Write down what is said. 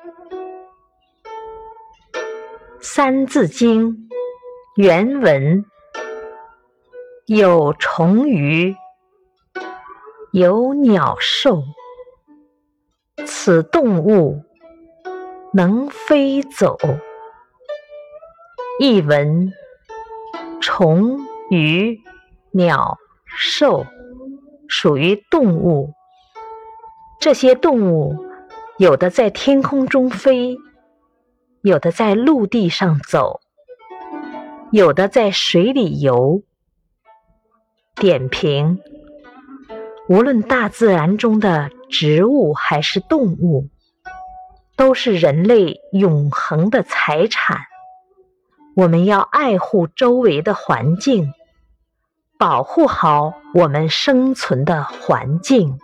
《三字经》原文：有虫鱼，有鸟兽，此动物能飞走。译文：虫、鱼、鸟、兽属于动物，这些动物有的在天空中飞。有的在陆地上走，有的在水里游。点评：无论大自然中的植物还是动物，都是人类永恒的财产。我们要爱护周围的环境，保护好我们生存的环境。